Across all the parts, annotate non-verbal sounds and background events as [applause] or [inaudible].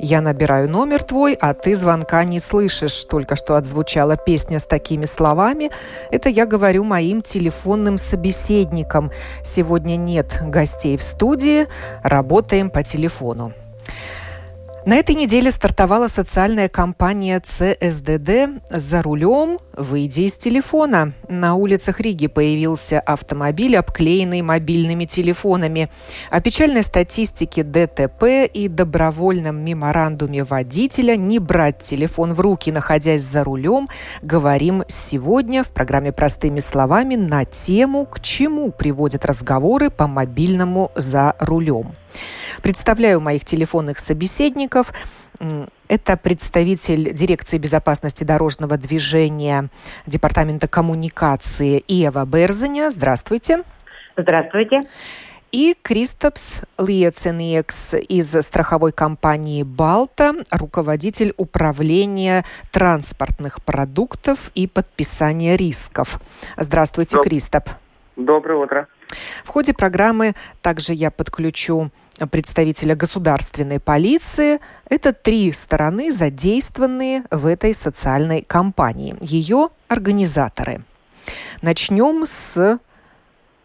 Я набираю номер твой, а ты звонка не слышишь. Только что отзвучала песня с такими словами. Это я говорю моим телефонным собеседникам. Сегодня нет гостей в студии, работаем по телефону. На этой неделе стартовала социальная кампания ЦСДД «За рулем, выйди из телефона». На улицах Риги появился автомобиль, обклеенный мобильными телефонами. О печальной статистике ДТП и добровольном меморандуме водителя не брать телефон в руки, находясь за рулем, говорим сегодня в программе «Простыми словами» на тему «К чему приводят разговоры по мобильному за рулем». Представляю моих телефонных собеседников. Это представитель дирекции безопасности дорожного движения Департамента коммуникации Ева Берзаня. Здравствуйте. Здравствуйте. И Кристопс Лиецениекс из страховой компании «Балта», руководитель управления транспортных продуктов и подписания рисков. Здравствуйте, Доб... Кристоп. Доброе утро. В ходе программы также я подключу представителя государственной полиции. Это три стороны, задействованные в этой социальной кампании. Ее организаторы. Начнем с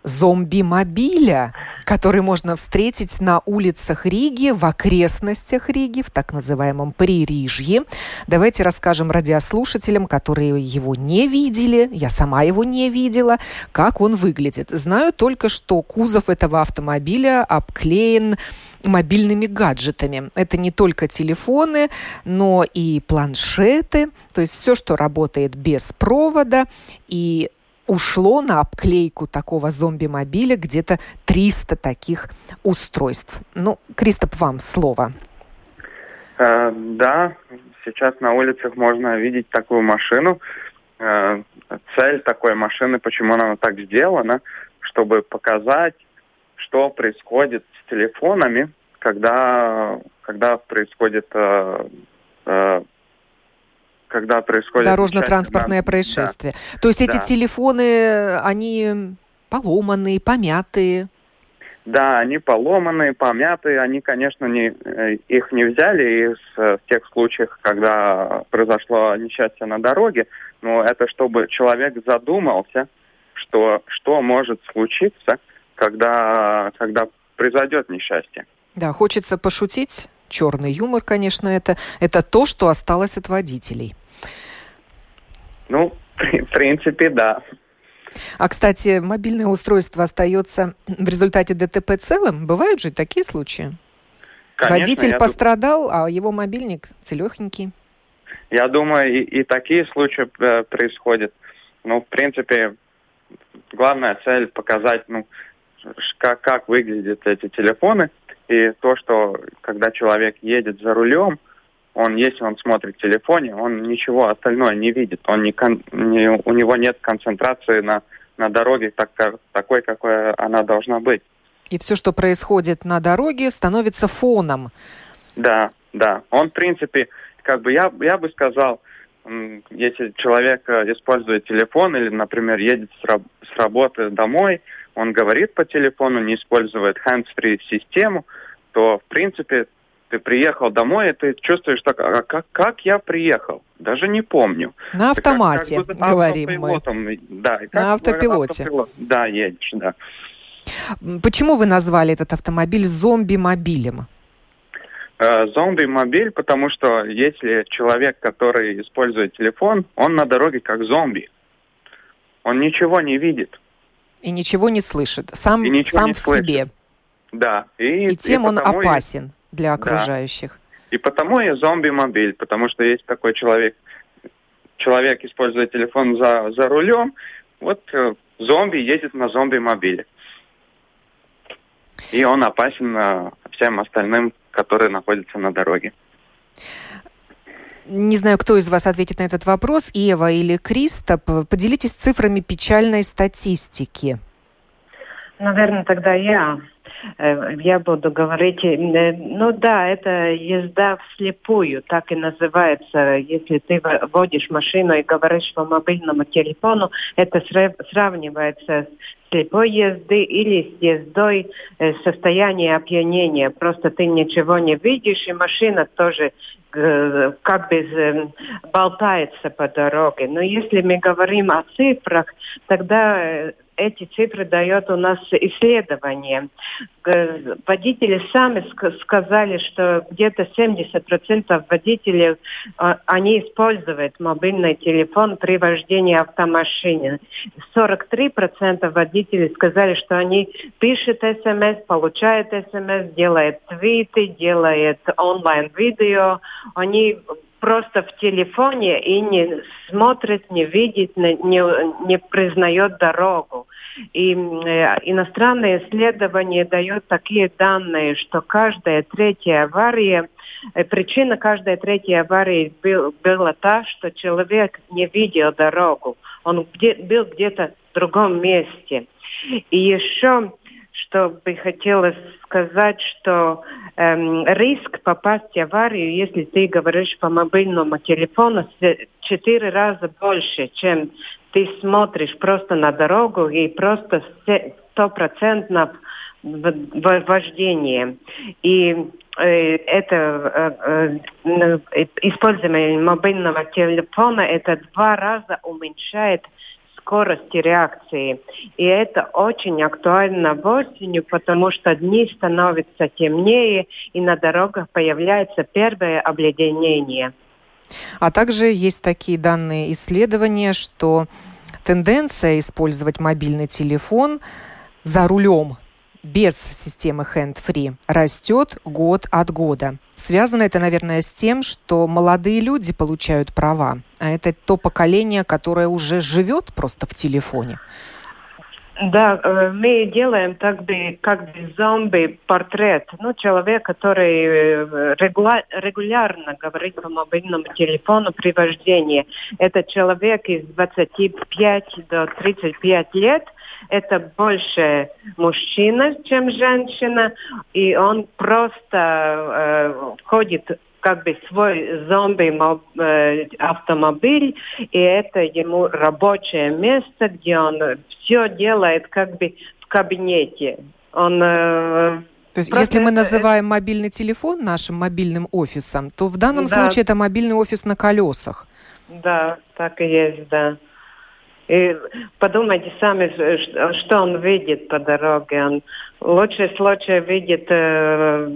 зомби-мобиля, который можно встретить на улицах Риги, в окрестностях Риги, в так называемом Пририжье. Давайте расскажем радиослушателям, которые его не видели, я сама его не видела, как он выглядит. Знаю только, что кузов этого автомобиля обклеен мобильными гаджетами. Это не только телефоны, но и планшеты, то есть все, что работает без провода. И ушло на обклейку такого зомби-мобиля где-то 300 таких устройств. Ну, Кристоп, вам слово. Э, да, сейчас на улицах можно видеть такую машину. Э, цель такой машины, почему она так сделана, чтобы показать, что происходит с телефонами, когда, когда происходит э, э, когда происходит... Дорожно-транспортное происшествие. Да. То есть да. эти телефоны, они поломанные, помятые? Да, они поломанные, помятые. Они, конечно, не, э, их не взяли из э, тех случаев, когда произошло несчастье на дороге. Но это чтобы человек задумался, что, что может случиться, когда, когда произойдет несчастье. Да, хочется пошутить. Черный юмор, конечно, это, это то, что осталось от водителей. Ну, в [laughs] принципе, да. А, кстати, мобильное устройство остается в результате ДТП целым? Бывают же такие случаи? Конечно, Водитель пострадал, а его мобильник целехенький. Я думаю, и, и такие случаи э, происходят. Ну, в принципе, главная цель показать, ну, как, как выглядят эти телефоны. И то, что когда человек едет за рулем, он, если он смотрит в телефоне, он ничего остальное не видит. Он не, не, у него нет концентрации на, на дороге так, такой, какой она должна быть. И все, что происходит на дороге, становится фоном. Да, да. Он, в принципе, как бы я, я бы сказал, если человек э, использует телефон или, например, едет с, раб с работы домой, он говорит по телефону, не использует hands-free систему, то, в принципе, ты приехал домой, и ты чувствуешь так, а как, как я приехал? Даже не помню. На автомате, как, как говорим мы. Да, как На автопилоте. Автопилот. Да, едешь, да. Почему вы назвали этот автомобиль зомби-мобилем? Э, зомби-мобиль, потому что если человек, который использует телефон, он на дороге как зомби. Он ничего не видит. И ничего не слышит. Сам, и сам не в слышит. себе. Да. И, и тем и он опасен. И для окружающих. Да. И потому и зомби-мобиль, потому что есть такой человек, человек использует телефон за, за рулем, вот э, зомби едет на зомби-мобиле. И он опасен э, всем остальным, которые находятся на дороге. Не знаю, кто из вас ответит на этот вопрос, Ева или Кристоп. Поделитесь цифрами печальной статистики. Наверное, тогда я. Э, я буду говорить, э, ну да, это езда вслепую, так и называется. Если ты водишь машину и говоришь по мобильному телефону, это сравнивается с слепой езды или с ездой э, состояние опьянения. Просто ты ничего не видишь, и машина тоже как бы болтается по дороге. Но если мы говорим о цифрах, тогда эти цифры дает у нас исследование. Водители сами сказали, что где-то 70% водителей а, они используют мобильный телефон при вождении автомашины. 43% водителей сказали, что они пишут смс, получают смс, делают твиты, делают онлайн-видео. Они просто в телефоне и не смотрит, не видит, не, не признает дорогу. И э, иностранные исследования дают такие данные, что каждая третья авария, э, причина каждой третьей аварии был, была та, что человек не видел дорогу. Он где, был где-то в другом месте. И еще что бы хотелось сказать, что эм, риск попасть в аварию, если ты говоришь по мобильному телефону, четыре раза больше, чем ты смотришь просто на дорогу и просто стопроцентно вождение. И э, это э, э, использование мобильного телефона это два раза уменьшает скорости реакции. И это очень актуально в осенью, потому что дни становятся темнее, и на дорогах появляется первое обледенение. А также есть такие данные исследования, что тенденция использовать мобильный телефон за рулем без системы hand-free растет год от года. Связано это, наверное, с тем, что молодые люди получают права, а это то поколение, которое уже живет просто в телефоне. Да, э, мы делаем так бы, как бы зомби-портрет. Ну, человек, который э, регуля- регулярно говорит по мобильному телефону при вождении. Это человек из 25 до 35 лет. Это больше мужчина, чем женщина. И он просто э, ходит как бы свой зомби-автомобиль, э, и это ему рабочее место, где он все делает как бы в кабинете. Он э, то есть, Просто если мы называем мобильный телефон нашим мобильным офисом, то в данном да. случае это мобильный офис на колесах. Да, так и есть, да. И подумайте сами, что он видит по дороге. Он лучший случай видит э,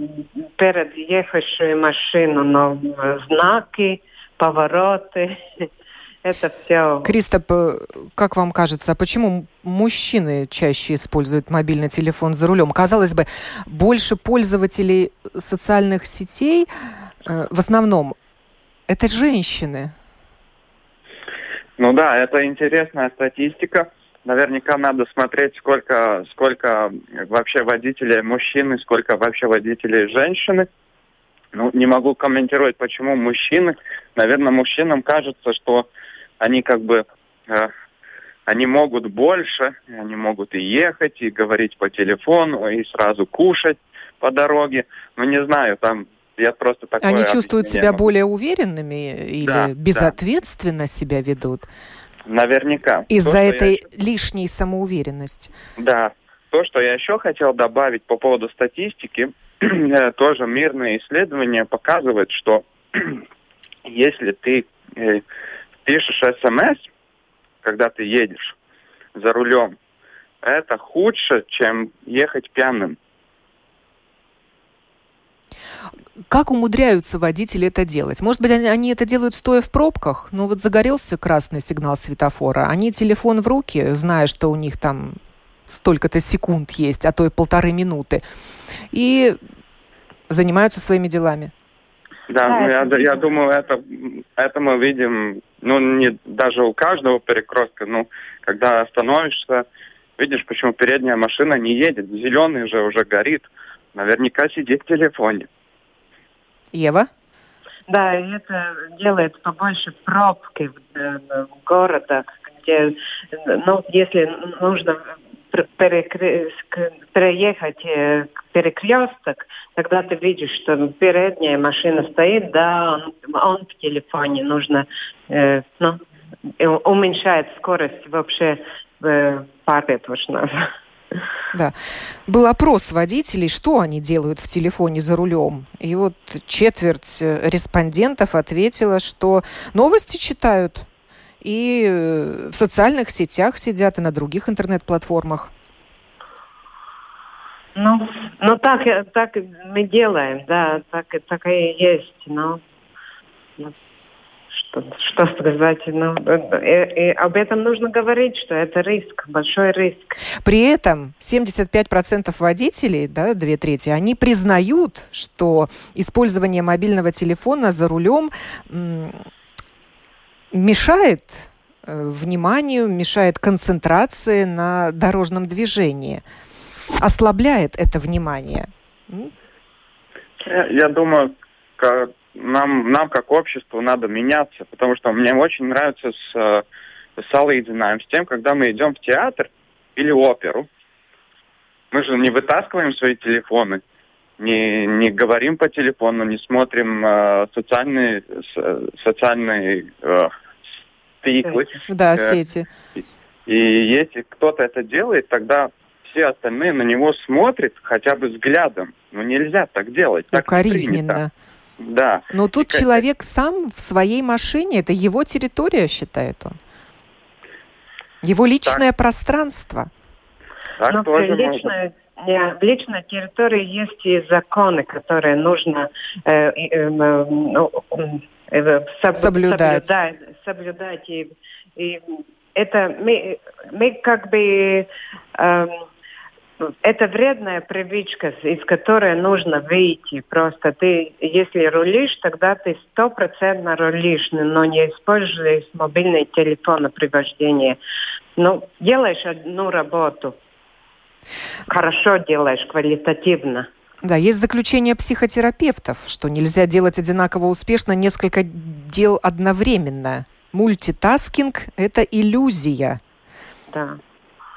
перед ехавшую машину, но знаки, повороты. [laughs] Это все. Кристоп, э, как вам кажется, а почему мужчины чаще используют мобильный телефон за рулем? Казалось бы, больше пользователей социальных сетей э, в основном это женщины. Ну да, это интересная статистика. Наверняка надо смотреть, сколько, сколько вообще водителей мужчины, сколько вообще водителей женщины. Ну, не могу комментировать, почему мужчины. Наверное, мужчинам кажется, что они как бы э, они могут больше, они могут и ехать, и говорить по телефону, и сразу кушать по дороге. Ну, не знаю, там я просто такое Они чувствуют себя более уверенными или да, безответственно да. себя ведут? Наверняка. Из-за этой я... лишней самоуверенности. Да. То, что я еще хотел добавить по поводу статистики, [clears throat] э, тоже мирное исследование показывает, что [clears throat] если ты э, пишешь смс, когда ты едешь за рулем, это худше, чем ехать пьяным. Как умудряются водители это делать? Может быть, они, они это делают стоя в пробках? Ну вот загорелся красный сигнал светофора, они телефон в руки, зная, что у них там столько-то секунд есть, а то и полторы минуты, и занимаются своими делами. Да, ну, я, я думаю, это, это мы видим, ну, не даже у каждого перекрестка, ну, когда остановишься, видишь, почему передняя машина не едет, зеленый же уже горит, наверняка сидит в телефоне. Ева? Да, это делает побольше пробки в, э, в городах, где, ну, если нужно переехать э, перекресток, тогда ты видишь, что передняя машина стоит, да, он, он в телефоне, нужно э, ну, уменьшает скорость вообще э, pārvietošanās. Да. Был опрос водителей, что они делают в телефоне за рулем. И вот четверть э, респондентов ответила, что новости читают и э, в социальных сетях сидят, и на других интернет-платформах. Ну, ну так, так мы делаем, да, так, так и есть. Но, что, что сказать, ну, и, и об этом нужно говорить, что это риск, большой риск. При этом 75% водителей, да, две трети, они признают, что использование мобильного телефона за рулем мешает э, вниманию, мешает концентрации на дорожном движении, ослабляет это внимание. Я думаю, как нам, нам как обществу надо меняться, потому что мне очень нравится с, э, салыдзинаем с тем, когда мы идем в театр или оперу. Мы же не вытаскиваем свои телефоны, не, не говорим по телефону, не смотрим э, социальные, социальные э, стиклы. Да, э, сети. И если кто-то это делает, тогда все остальные на него смотрят хотя бы взглядом. Но нельзя так делать. Так Укоризненно. Да. Но тут и человек сам в своей машине, это его территория, считает он. Его личное так. пространство. Так Но тоже личное, в личной территории есть и законы, которые нужно э, э, э, ну, э, соб, соблюдать. соблюдать. соблюдать и, и это мы, мы как бы э, это вредная привычка, из которой нужно выйти. Просто ты, если рулишь, тогда ты стопроцентно рулишь, но не используешь мобильный телефон при вождении. Ну, делаешь одну работу. Хорошо делаешь, квалитативно. Да, есть заключение психотерапевтов, что нельзя делать одинаково успешно несколько дел одновременно. Мультитаскинг – это иллюзия. Да.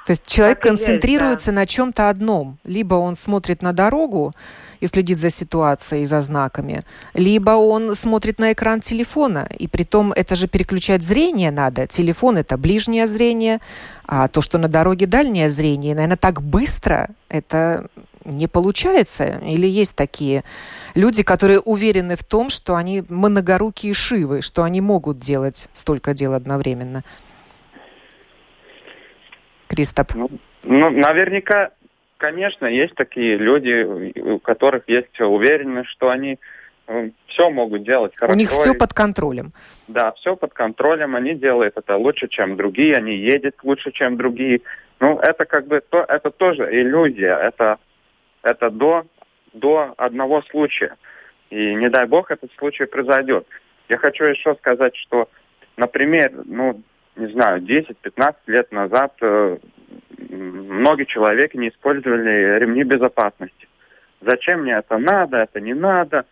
То есть человек так концентрируется есть, да. на чем-то одном. Либо он смотрит на дорогу и следит за ситуацией, за знаками, либо он смотрит на экран телефона. И при том это же переключать зрение надо. Телефон это ближнее зрение, а то, что на дороге дальнее зрение, наверное, так быстро это не получается. Или есть такие люди, которые уверены в том, что они многорукие шивы, что они могут делать столько дел одновременно. Кристоп? Ну, ну, наверняка, конечно, есть такие люди, у которых есть уверенность, что они э, все могут делать хорошо. У них все под контролем. Да, все под контролем. Они делают это лучше, чем другие. Они едут лучше, чем другие. Ну, это как бы то, это тоже иллюзия. Это, это до, до одного случая. И не дай бог этот случай произойдет. Я хочу еще сказать, что, например, ну, не знаю, 10-15 лет назад э, многие человек не использовали ремни безопасности. Зачем мне это надо, это не надо,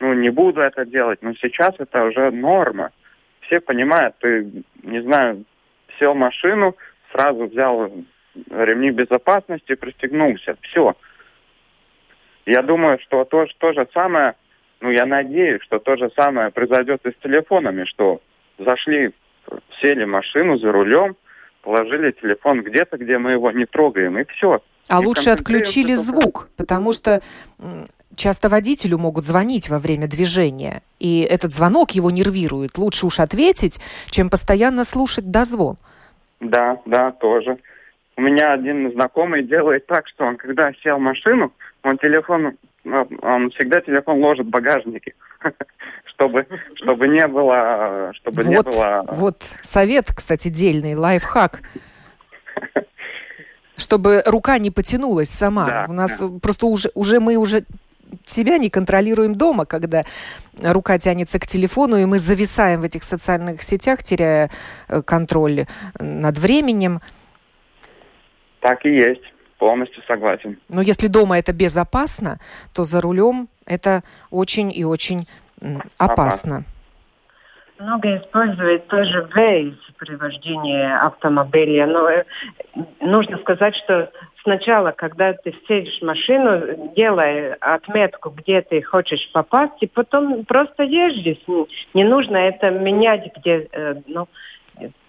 ну не буду это делать. Но сейчас это уже норма. Все понимают, ты, не знаю, сел машину, сразу взял ремни безопасности, пристегнулся. Все. Я думаю, что то, то же самое, ну я надеюсь, что то же самое произойдет и с телефонами, что зашли сели в машину за рулем, положили телефон где-то, где мы его не трогаем, и все. А и лучше отключили звук, потому что часто водителю могут звонить во время движения, и этот звонок его нервирует. Лучше уж ответить, чем постоянно слушать дозвон. Да, да, тоже. У меня один знакомый делает так, что он, когда сел в машину, он телефон, он всегда телефон ложит в багажнике. [laughs] чтобы, чтобы не было, чтобы вот, не было. Вот совет, кстати, дельный, лайфхак. Чтобы рука не потянулась сама. Да, У нас да. просто уже, уже мы уже себя не контролируем дома, когда рука тянется к телефону, и мы зависаем в этих социальных сетях, теряя э, контроль над временем. Так и есть. Полностью согласен. Но если дома это безопасно, то за рулем это очень и очень опасно. Много используют тоже Waze при вождении автомобиля. Но э, нужно сказать, что сначала, когда ты сидишь в машину, делай отметку, где ты хочешь попасть, и потом просто езжи. Не нужно это менять, где... Э, ну,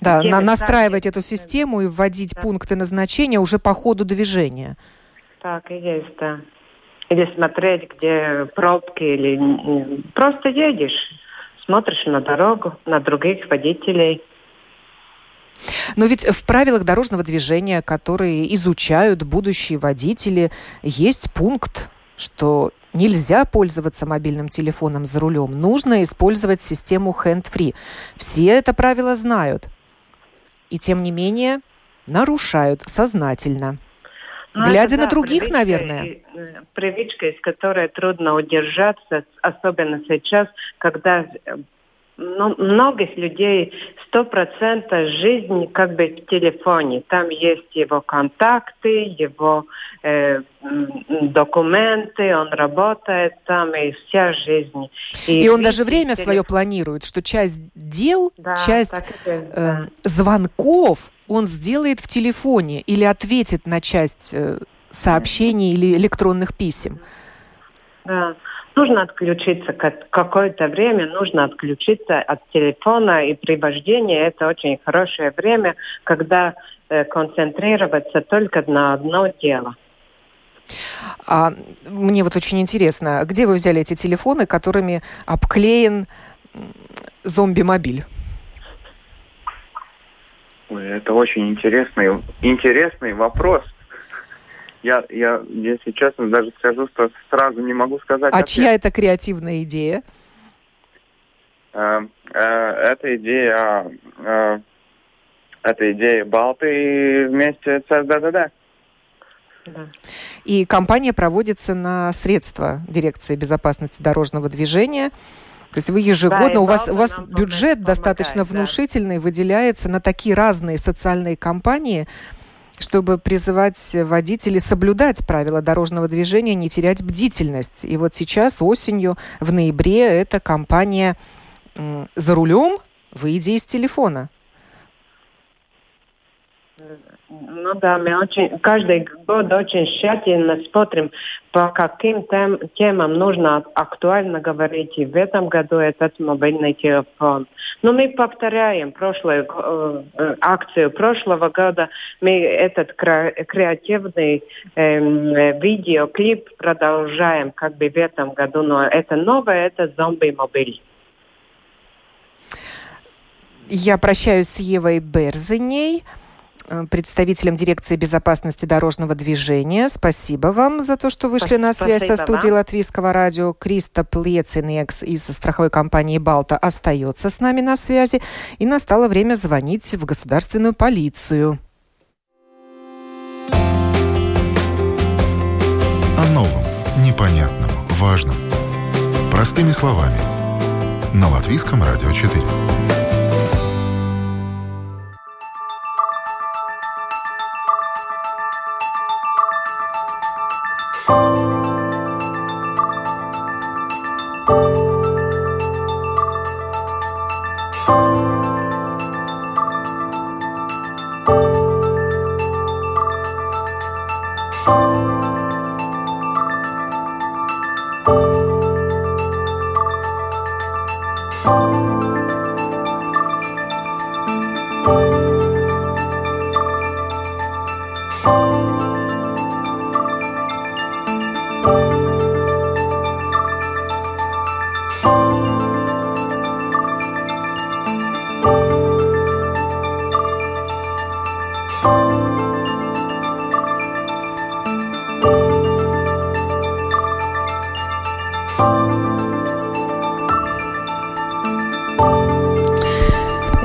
да, на, настраивать эту систему и вводить да. пункты назначения уже по ходу движения. Так и есть, да. Или смотреть, где пробки, или просто едешь, смотришь на дорогу, на других водителей. Но ведь в правилах дорожного движения, которые изучают будущие водители, есть пункт, что нельзя пользоваться мобильным телефоном за рулем. Нужно использовать систему hand-free. Все это правило знают. И тем не менее нарушают сознательно. Ну, Глядя это, на других, привычка, наверное. Э, привычка, из которой трудно удержаться, особенно сейчас, когда э, ну, многих людей сто процентов жизни как бы в телефоне. Там есть его контакты, его э, документы, он работает там, и вся жизнь. И, и он даже время телефон... свое планирует, что часть дел, да, часть есть, э, да. звонков он сделает в телефоне или ответит на часть э, сообщений или электронных писем. Да. Нужно отключиться какое-то время, нужно отключиться от телефона, и при вождении это очень хорошее время, когда э, концентрироваться только на одно дело. А мне вот очень интересно, где вы взяли эти телефоны, которыми обклеен зомби-мобиль? Это очень интересный, интересный вопрос. Я, я, если честно, даже скажу, что сразу не могу сказать. А ответ. чья это креативная идея? Э, э, это идея, э, это идея Балты вместе с СДДД. И компания проводится на средства Дирекции безопасности дорожного движения. То есть вы ежегодно, да, у вас, у вас бюджет достаточно внушительный, да. выделяется на такие разные социальные кампании, чтобы призывать водителей соблюдать правила дорожного движения, не терять бдительность. И вот сейчас осенью, в ноябре, эта компания «За рулем, выйди из телефона». Ну да, мы очень, каждый год очень тщательно смотрим, по каким тем, темам нужно актуально говорить. И в этом году этот мобильный телефон. Но мы повторяем прошлую э, акцию прошлого года. Мы этот креативный э, видеоклип продолжаем как бы в этом году. Но это новое, это зомби-мобиль. Я прощаюсь с Евой Берзиней. Э, представителем дирекции безопасности дорожного движения. Спасибо вам за то, что вышли Спасибо на связь со студией вам. Латвийского радио. Криста Плецинекс из страховой компании «Балта» остается с нами на связи. И настало время звонить в государственную полицию. О новом, непонятном, важном. Простыми словами. На Латвийском радио 4.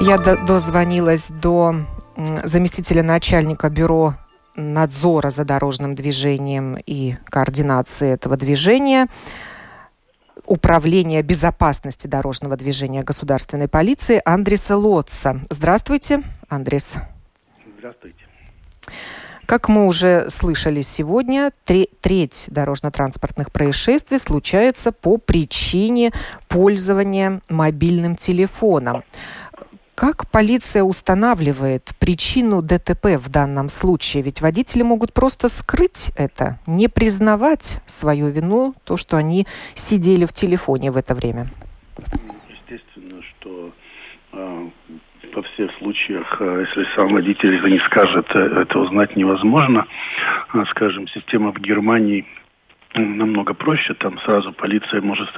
Я дозвонилась до заместителя начальника бюро надзора за дорожным движением и координации этого движения, Управления безопасности дорожного движения государственной полиции Андреса Лотца. Здравствуйте, Андрес. Здравствуйте. Как мы уже слышали сегодня, треть дорожно-транспортных происшествий случается по причине пользования мобильным телефоном. Как полиция устанавливает причину ДТП в данном случае? Ведь водители могут просто скрыть это, не признавать свою вину, то, что они сидели в телефоне в это время. Естественно, что э, во всех случаях, э, если сам водитель это не скажет, э, это узнать невозможно. Э, скажем, система в Германии намного проще. Там сразу полиция может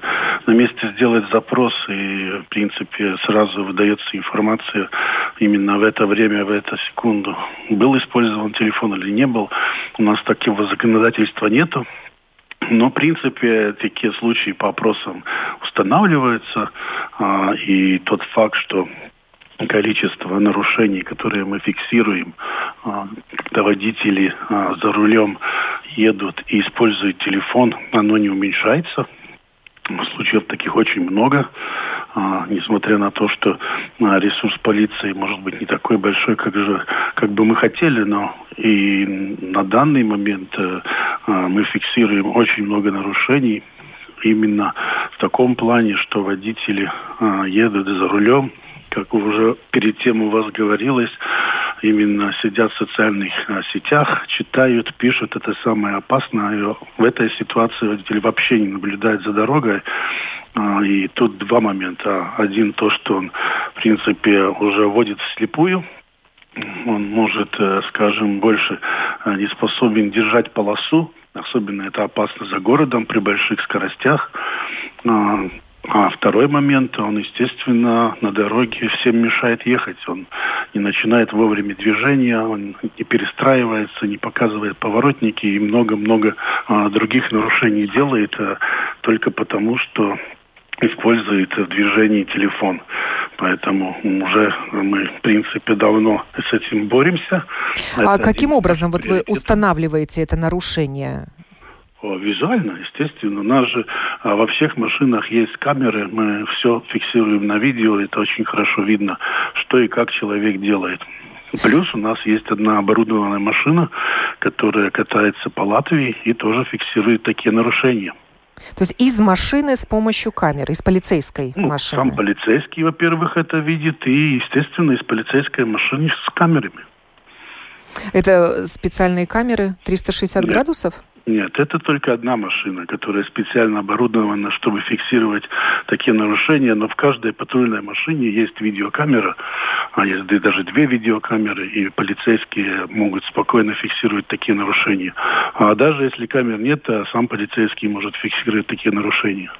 на месте сделать запрос, и, в принципе, сразу выдается информация именно в это время, в эту секунду. Был использован телефон или не был. У нас такого законодательства нету. Но, в принципе, такие случаи по опросам устанавливаются. А, и тот факт, что количество нарушений, которые мы фиксируем, а, когда водители а, за рулем едут и используют телефон, оно не уменьшается. Случаев таких очень много, а, несмотря на то, что ресурс полиции может быть не такой большой, как же, как бы мы хотели, но и на данный момент мы фиксируем очень много нарушений именно в таком плане, что водители едут за рулем, как уже перед тем у вас говорилось, именно сидят в социальных а, сетях, читают, пишут, это самое опасное. В этой ситуации водитель вообще не наблюдает за дорогой. А, и тут два момента. Один то, что он, в принципе, уже водит вслепую, он может, э, скажем, больше э, не способен держать полосу, особенно это опасно за городом при больших скоростях. А, второй момент, он, естественно, на дороге всем мешает ехать. Он не начинает вовремя движения, он не перестраивается, не показывает поворотники и много-много а, других нарушений делает а, только потому, что использует в движении телефон. Поэтому уже мы, в принципе, давно с этим боремся. А это каким образом вот вы устанавливаете это нарушение? Визуально, естественно. У нас же а, во всех машинах есть камеры, мы все фиксируем на видео, это очень хорошо видно, что и как человек делает. Плюс у нас есть одна оборудованная машина, которая катается по Латвии и тоже фиксирует такие нарушения. То есть из машины с помощью камеры, из полицейской ну, машины? Сам полицейский, во-первых, это видит, и, естественно, из полицейской машины с камерами. Это специальные камеры 360 Нет. градусов? Нет, это только одна машина, которая специально оборудована, чтобы фиксировать такие нарушения, но в каждой патрульной машине есть видеокамера, а есть даже две видеокамеры, и полицейские могут спокойно фиксировать такие нарушения. А даже если камер нет, то сам полицейский может фиксировать такие нарушения.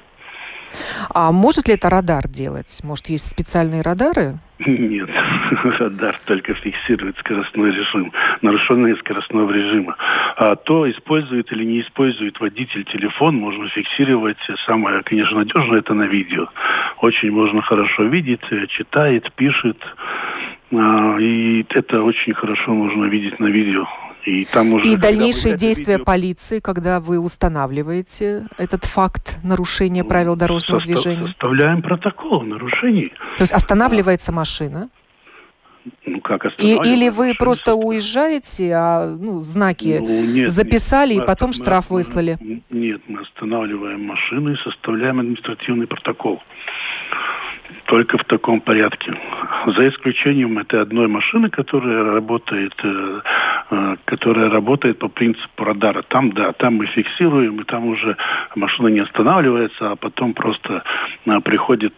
А может ли это радар делать? Может, есть специальные радары? Нет, [laughs] радар только фиксирует скоростной режим, нарушение скоростного режима. А то, использует или не использует водитель телефон, можно фиксировать. Самое, конечно, надежное это на видео. Очень можно хорошо видеть, читает, пишет. А, и это очень хорошо можно видеть на видео. И, там уже, и дальнейшие действия видео... полиции, когда вы устанавливаете этот факт нарушения правил дорожного Состав, движения? Составляем протокол нарушений. То есть останавливается машина? Ну, как и, Или вы просто уезжаете, а ну, знаки ну, нет, записали нет, и потом мы, штраф выслали? Нет, мы останавливаем машину и составляем административный протокол только в таком порядке. За исключением этой одной машины, которая работает, э, э, которая работает по принципу радара. Там, да, там мы фиксируем, и там уже машина не останавливается, а потом просто э, приходит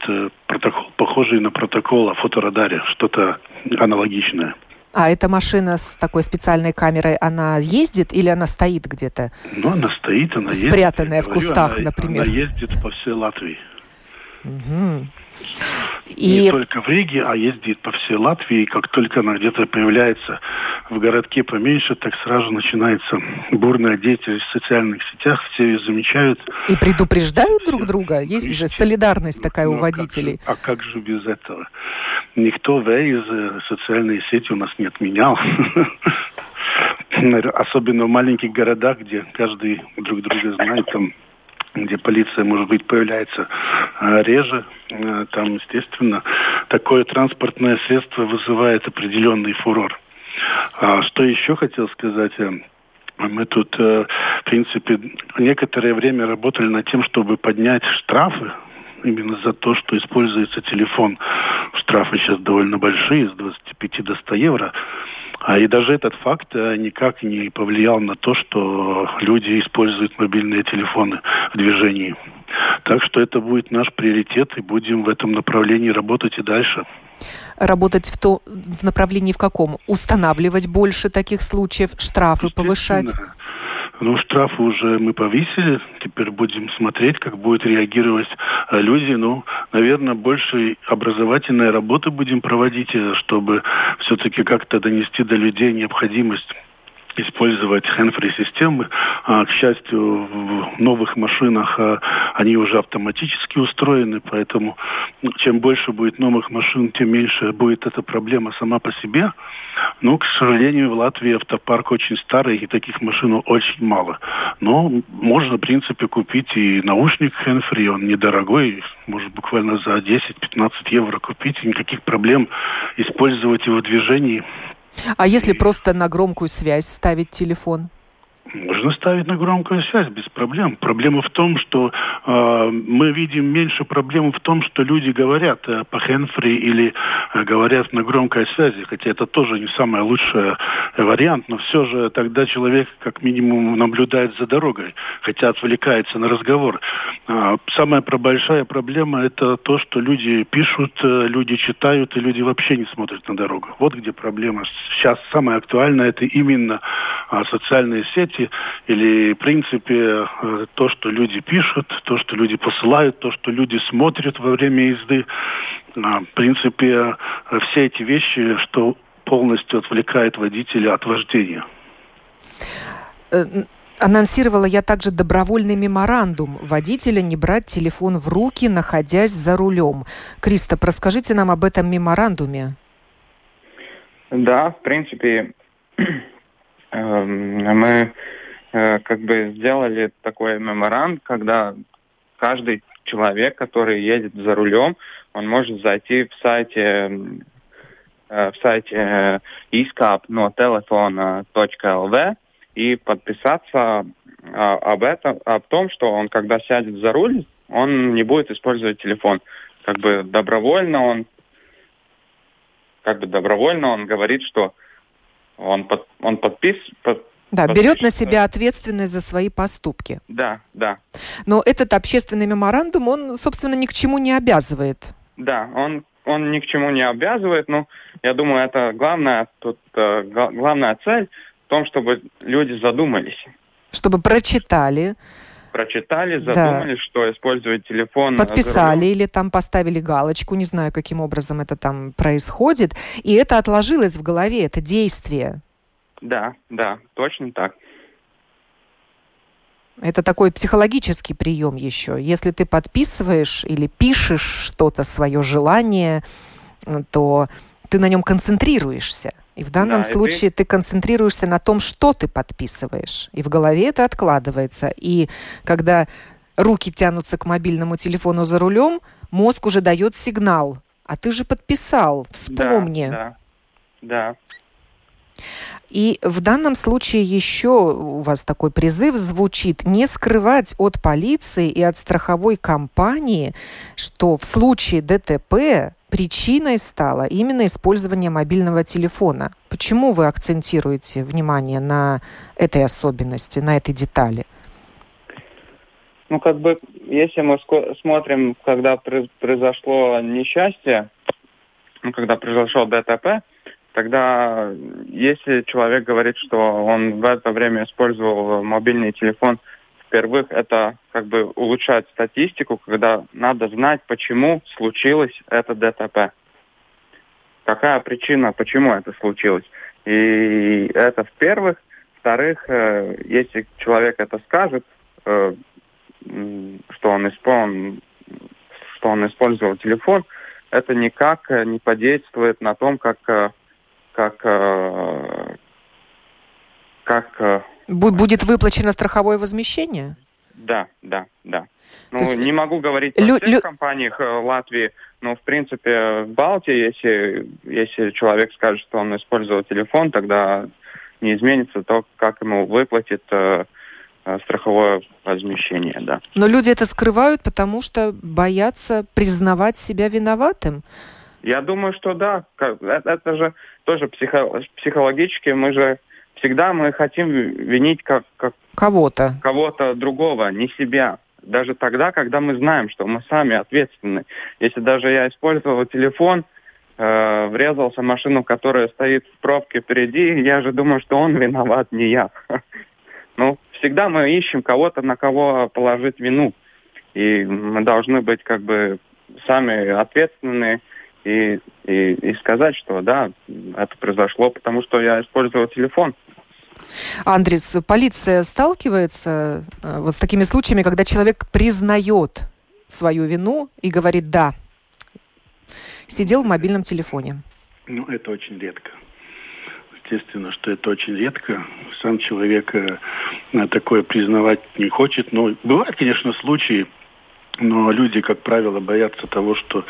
протокол, похожий на протокол о фоторадаре, что-то аналогичное. А эта машина с такой специальной камерой, она ездит или она стоит где-то? Ну, она стоит, она ездит. Спрятанная в кустах, она, например. Она ездит по всей Латвии. Угу. И... Не только в Риге, а ездит по всей Латвии. И как только она где-то появляется в городке поменьше, так сразу начинается бурная деятельность в социальных сетях. Все ее замечают. И предупреждают друг друга? Есть же солидарность такая ну, у водителей. А как, же, а как же без этого? Никто в из э, социальные сети у нас не отменял. [laughs] Особенно в маленьких городах, где каждый друг друга знает, там где полиция, может быть, появляется э, реже. Э, там, естественно, такое транспортное средство вызывает определенный фурор. А что еще хотел сказать? Э, мы тут, э, в принципе, некоторое время работали над тем, чтобы поднять штрафы именно за то, что используется телефон. Штрафы сейчас довольно большие, с 25 до 100 евро. А и даже этот факт э, никак не повлиял на то, что люди используют мобильные телефоны в движении. Так что это будет наш приоритет, и будем в этом направлении работать и дальше. Работать в, то, в направлении в каком? Устанавливать больше таких случаев, штрафы повышать? Ну, штрафы уже мы повесили. Теперь будем смотреть, как будут реагировать э, люди. Ну, наверное, больше образовательной работы будем проводить, э, чтобы все-таки как-то донести до людей необходимость использовать hands системы. А, к счастью, в новых машинах а, они уже автоматически устроены, поэтому ну, чем больше будет новых машин, тем меньше будет эта проблема сама по себе. Но, к сожалению, в Латвии автопарк очень старый, и таких машин очень мало. Но можно, в принципе, купить и наушник hands он недорогой, может буквально за 10-15 евро купить, никаких проблем использовать его в движении а если просто на громкую связь ставить телефон? Можно ставить на громкую связь без проблем. Проблема в том, что э, мы видим меньше проблем в том, что люди говорят э, по хенфри или э, говорят на громкой связи, хотя это тоже не самый лучший вариант, но все же тогда человек как минимум наблюдает за дорогой, хотя отвлекается на разговор. Э, самая большая проблема это то, что люди пишут, э, люди читают и люди вообще не смотрят на дорогу. Вот где проблема. Сейчас самое актуальное это именно э, социальные сети, сети или, в принципе, э, то, что люди пишут, то, что люди посылают, то, что люди смотрят во время езды. А, в принципе, э, все эти вещи, что полностью отвлекает водителя от вождения. Э, анонсировала я также добровольный меморандум водителя не брать телефон в руки, находясь за рулем. Кристоп, расскажите нам об этом меморандуме. Да, в принципе, [clears throat] мы э, как бы сделали такой меморанд, когда каждый человек, который едет за рулем, он может зайти в сайте э, в сайте искап но телефона.лв и подписаться а, об этом, о том, что он, когда сядет за руль, он не будет использовать телефон. Как бы добровольно он, как бы добровольно он говорит, что он, под, он подпис, под, да, берет на себя ответственность за свои поступки. Да, да. Но этот общественный меморандум, он, собственно, ни к чему не обязывает. Да, он, он ни к чему не обязывает. Но я думаю, это главная, тут, э, главная цель в том, чтобы люди задумались. Чтобы прочитали, прочитали, задумались, да. что использовать телефон. Подписали или там поставили галочку, не знаю, каким образом это там происходит, и это отложилось в голове, это действие. Да, да, точно так. Это такой психологический прием еще. Если ты подписываешь или пишешь что-то, свое желание, то ты на нем концентрируешься. И в данном да, случае ты... ты концентрируешься на том, что ты подписываешь. И в голове это откладывается. И когда руки тянутся к мобильному телефону за рулем, мозг уже дает сигнал. А ты же подписал, вспомни. Да, да. да. И в данном случае еще у вас такой призыв звучит не скрывать от полиции и от страховой компании, что в случае ДТП причиной стало именно использование мобильного телефона. Почему вы акцентируете внимание на этой особенности, на этой детали? Ну, как бы, если мы смотрим, когда произошло несчастье, ну, когда произошло ДТП, тогда если человек говорит, что он в это время использовал мобильный телефон – во-первых, это как бы улучшает статистику, когда надо знать, почему случилось это ДТП. Какая причина, почему это случилось. И это в-первых. Во-вторых, э, если человек это скажет, э, что он, исполнил, что он использовал телефон, это никак не подействует на том, как, э, как, как Будет выплачено страховое возмещение? Да, да, да. Ну, есть не могу говорить о лю- всех лю- компаниях э, Латвии, но, в принципе, в Балтии, если, если человек скажет, что он использовал телефон, тогда не изменится то, как ему выплатит э, э, страховое возмещение, да. Но люди это скрывают, потому что боятся признавать себя виноватым. Я думаю, что да. Это же тоже психо- психологически. Мы же всегда мы хотим винить как, как Кого-то. кого-то другого, не себя. Даже тогда, когда мы знаем, что мы сами ответственны. Если даже я использовал телефон, э, врезался в машину, которая стоит в пробке впереди, я же думаю, что он виноват, не я. [laughs] Ну, всегда мы ищем кого-то, на кого положить вину. И мы должны быть как бы сами ответственны и, и, и сказать, что да, это произошло, потому что я использовал телефон. Андрис, полиция сталкивается э, вот с такими случаями, когда человек признает свою вину и говорит «да». Сидел в мобильном телефоне. Ну, это очень редко. Естественно, что это очень редко. Сам человек э, такое признавать не хочет. Но бывают, конечно, случаи, но люди, как правило, боятся того, что,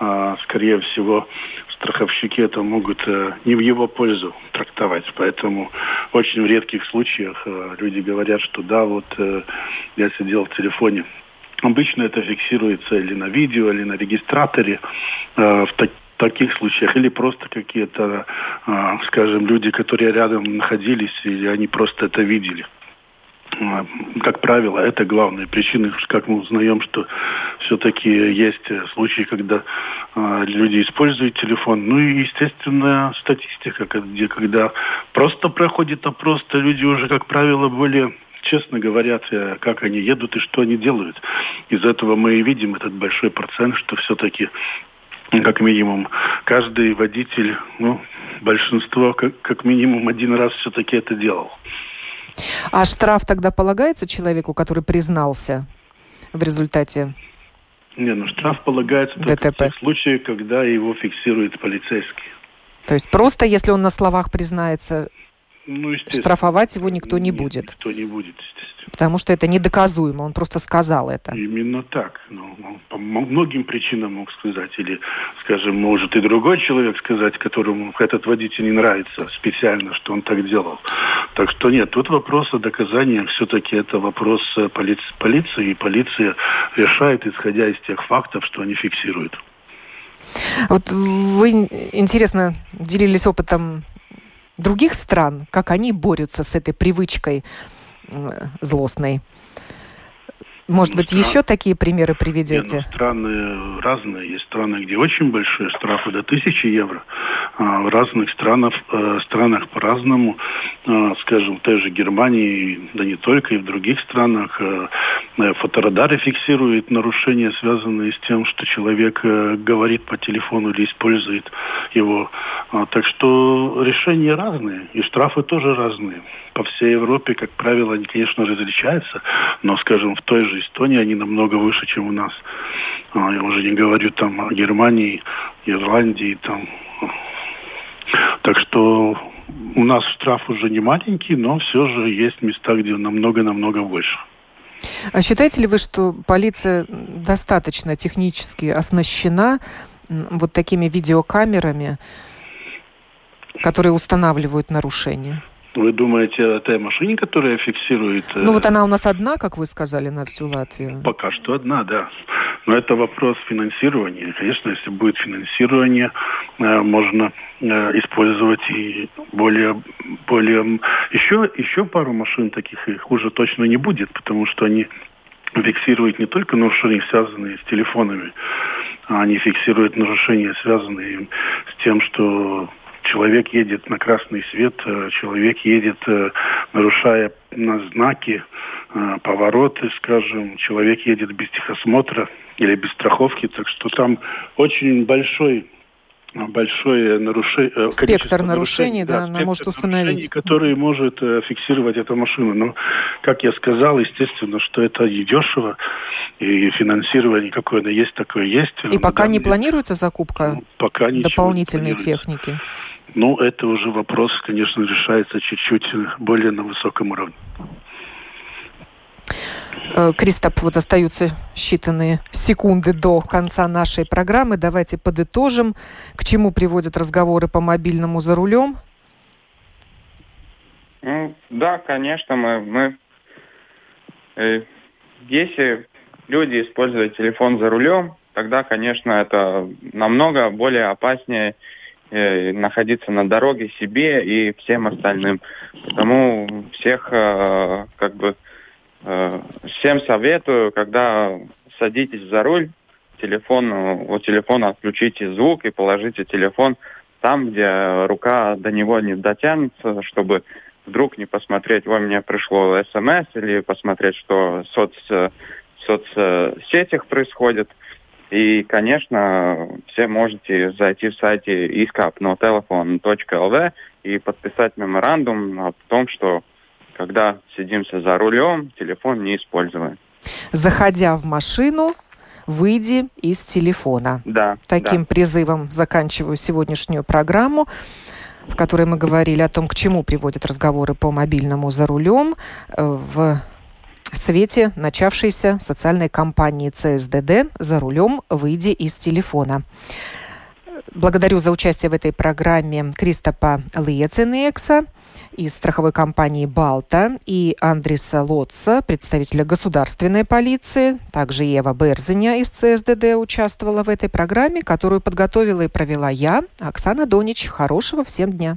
э, скорее всего, страховщики это могут э, не в его пользу трактовать. Поэтому очень в редких случаях э, люди говорят, что да, вот э, я сидел в телефоне. Обычно это фиксируется или на видео, или на регистраторе. В так- таких случаях или просто какие-то, скажем, люди, которые рядом находились, или они просто это видели. Э, Как правило, это главная причина, как мы узнаем, что все-таки есть э, случаи, когда э, люди используют телефон. Ну и, естественно, статистика, ка- где когда просто проходит опрос, то люди уже, как правило, более честно говорят, э, как они едут и что они делают. Из этого мы и видим этот большой процент, что все-таки как минимум каждый водитель, ну, большинство как, как минимум один раз все-таки это делал. А штраф тогда полагается человеку, который признался в результате? Не, ну штраф полагается только ДТП. в тех случаях, когда его фиксирует полицейский. То есть просто если он на словах признается, Ну, штрафовать его никто не будет, Никто не будет, естественно. потому что это недоказуемо, он просто сказал это. Именно так. Ну, он по многим причинам мог сказать. Или, скажем, может и другой человек сказать, которому этот водитель не нравится специально, что он так делал. Так что нет, тут вопрос о доказании. Все-таки это вопрос э, полиц- полиции. И полиция решает, исходя из тех фактов, что они фиксируют. Вот вы, интересно, делились опытом других стран, как они борются с этой привычкой злостной. Может быть, Ну, еще такие примеры Не, ну, приведете? страны разные. Есть страны, где очень большие штрафы до тысячи евро. А в разных странах, э, странах по-разному. А, скажем, в той же Германии, да не только, и в других странах э, э, фоторадары фиксируют нарушения, связанные с тем, что человек говорит по телефону или использует его. А, так что решения разные, и штрафы тоже разные. По всей Европе, как правило, они, конечно, различаются, но, скажем, в той же Эстонии они намного выше, чем у нас. А, Я уже не говорю там о Германии, Ирландии, там. Так что у нас штраф уже не маленький, но все же есть места, где намного-намного больше. А считаете ли вы, что полиция достаточно технически оснащена вот такими видеокамерами, которые устанавливают нарушения? Вы думаете о той машине, которая фиксирует... э, Ну вот она у нас одна, как вы сказали, на всю Латвию. Пока что одна, да. Но это вопрос финансирования. Конечно, если будет финансирование, э, можно э, использовать и более, более... Еще, еще пару машин таких, их уже точно не будет, потому что они фиксируют не только нарушения, связанные с телефонами, а они фиксируют нарушения, связанные с тем, что человек едет на красный свет, э, человек едет, э, нарушая на знаки, э, повороты, скажем, человек едет без техосмотра или без страховки, так что там очень большой большое нарушение, Спектр нарушений, да, она может установить. который может э, фиксировать эту машину. Но, как я сказал, естественно, что это и дешево, и финансирование какое-то есть, такое есть. И пока Да, не планируется закупка ну, пока дополнительной техники? Ну, это уже вопрос, конечно, решается чуть-чуть более на высоком уровне. Э, Кристоп, вот остаются считанные секунды до конца нашей программы. Давайте подытожим, к чему приводят разговоры по мобильному за рулем. Ну, да, конечно, мы, мы э, если люди используют телефон за рулем, тогда, конечно, это намного более опаснее э, находиться на дороге себе и всем остальным. Потому всех э, как бы Э, всем советую, когда садитесь за руль, телефон, у телефона отключите звук и положите телефон там, где рука до него не дотянется, чтобы вдруг не посмотреть, ой, мне пришло смс, или посмотреть, что в соц, соцсетях происходит. И, конечно, все можете зайти в сайте iskap.notelefon.lv и подписать меморандум о том, что когда сидимся за рулем, телефон не используем. Заходя в машину, выйди из телефона. Да. Таким да. призывом заканчиваю сегодняшнюю программу в которой мы говорили о том, к чему приводят разговоры по мобильному за рулем э, в свете начавшейся социальной кампании ЦСДД «За рулем выйди из телефона». Благодарю за участие в этой программе Кристопа Лиеценекса, из страховой компании «Балта» и Андриса Лотца, представителя государственной полиции. Также Ева Берзиня из ЦСДД участвовала в этой программе, которую подготовила и провела я, Оксана Донич. Хорошего всем дня!